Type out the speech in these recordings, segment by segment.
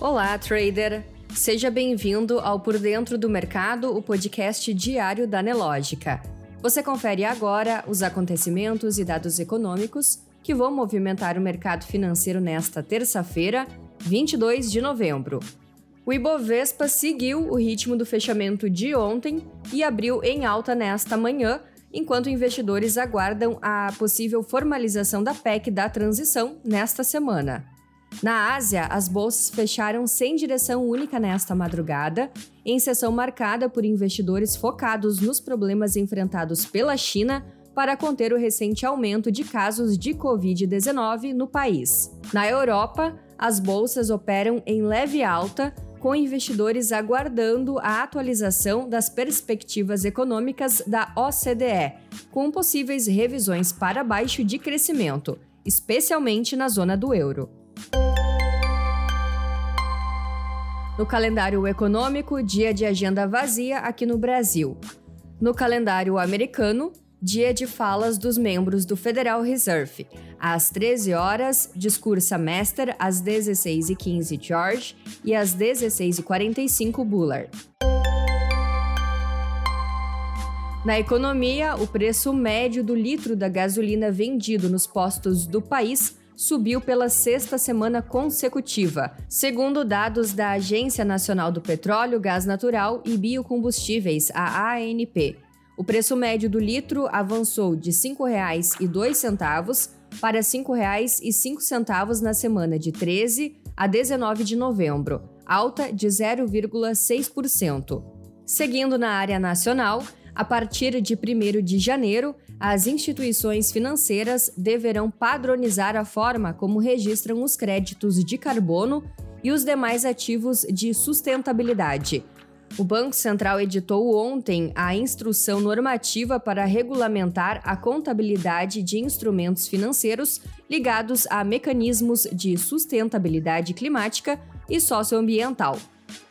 Olá, trader! Seja bem-vindo ao Por Dentro do Mercado, o podcast diário da Nelógica. Você confere agora os acontecimentos e dados econômicos que vão movimentar o mercado financeiro nesta terça-feira, 22 de novembro. O Ibovespa seguiu o ritmo do fechamento de ontem e abriu em alta nesta manhã, enquanto investidores aguardam a possível formalização da PEC da transição nesta semana. Na Ásia, as bolsas fecharam sem direção única nesta madrugada, em sessão marcada por investidores focados nos problemas enfrentados pela China para conter o recente aumento de casos de Covid-19 no país. Na Europa, as bolsas operam em leve alta, com investidores aguardando a atualização das perspectivas econômicas da OCDE, com possíveis revisões para baixo de crescimento, especialmente na zona do euro. No calendário econômico, dia de agenda vazia aqui no Brasil. No calendário americano, dia de falas dos membros do Federal Reserve. Às 13 horas, discursa Master, às 16h15 George e às 16h45 Bullard. Na economia, o preço médio do litro da gasolina vendido nos postos do país subiu pela sexta semana consecutiva, segundo dados da Agência Nacional do Petróleo, Gás Natural e Biocombustíveis, a ANP. O preço médio do litro avançou de R$ 5,02 para R$ 5,05 na semana de 13 a 19 de novembro, alta de 0,6%. Seguindo na área nacional, a partir de 1 de janeiro, as instituições financeiras deverão padronizar a forma como registram os créditos de carbono e os demais ativos de sustentabilidade. O Banco Central editou ontem a instrução normativa para regulamentar a contabilidade de instrumentos financeiros ligados a mecanismos de sustentabilidade climática e socioambiental.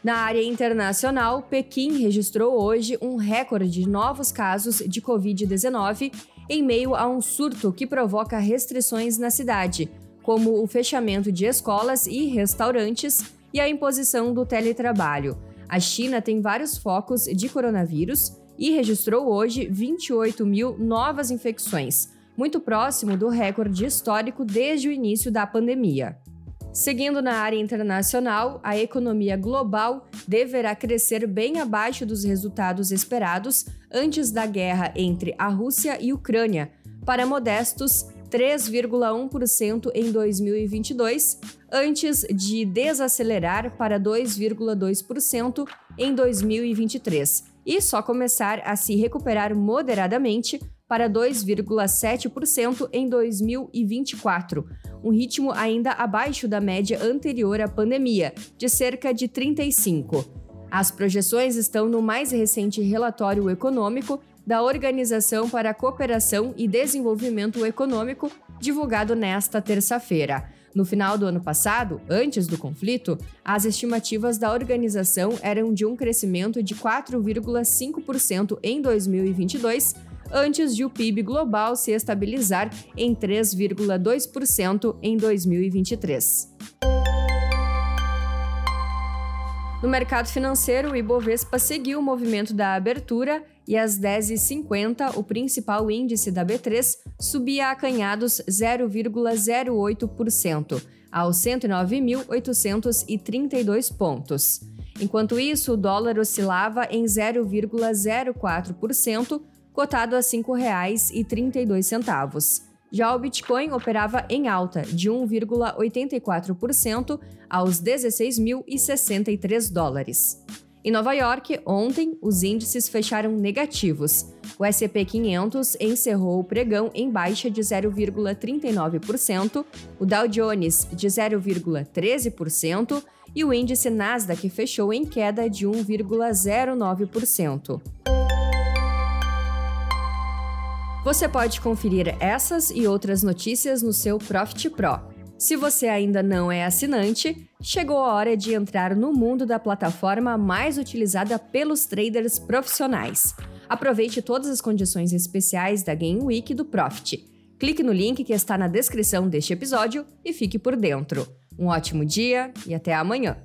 Na área internacional, Pequim registrou hoje um recorde de novos casos de Covid-19 em meio a um surto que provoca restrições na cidade, como o fechamento de escolas e restaurantes e a imposição do teletrabalho. A China tem vários focos de coronavírus e registrou hoje 28 mil novas infecções, muito próximo do recorde histórico desde o início da pandemia. Seguindo na área internacional, a economia global deverá crescer bem abaixo dos resultados esperados antes da guerra entre a Rússia e Ucrânia, para modestos 3,1% em 2022, antes de desacelerar para 2,2% em 2023 e só começar a se recuperar moderadamente para 2,7% em 2024, um ritmo ainda abaixo da média anterior à pandemia, de cerca de 35. As projeções estão no mais recente relatório econômico da Organização para a Cooperação e Desenvolvimento Econômico, divulgado nesta terça-feira. No final do ano passado, antes do conflito, as estimativas da organização eram de um crescimento de 4,5% em 2022 antes de o PIB global se estabilizar em 3,2% em 2023. No mercado financeiro, o Ibovespa seguiu o movimento da abertura e às 10h50, o principal índice da B3 subia acanhados 0,08%, aos 109.832 pontos. Enquanto isso, o dólar oscilava em 0,04%, cotado a R$ 5,32. Já o Bitcoin operava em alta de 1,84% aos 16.063 dólares. Em Nova York, ontem, os índices fecharam negativos. O SP 500 encerrou o pregão em baixa de 0,39%, o Dow Jones de 0,13% e o índice Nasdaq fechou em queda de 1,09%. Você pode conferir essas e outras notícias no seu Profit Pro. Se você ainda não é assinante, chegou a hora de entrar no mundo da plataforma mais utilizada pelos traders profissionais. Aproveite todas as condições especiais da Game Week do Profit. Clique no link que está na descrição deste episódio e fique por dentro. Um ótimo dia e até amanhã!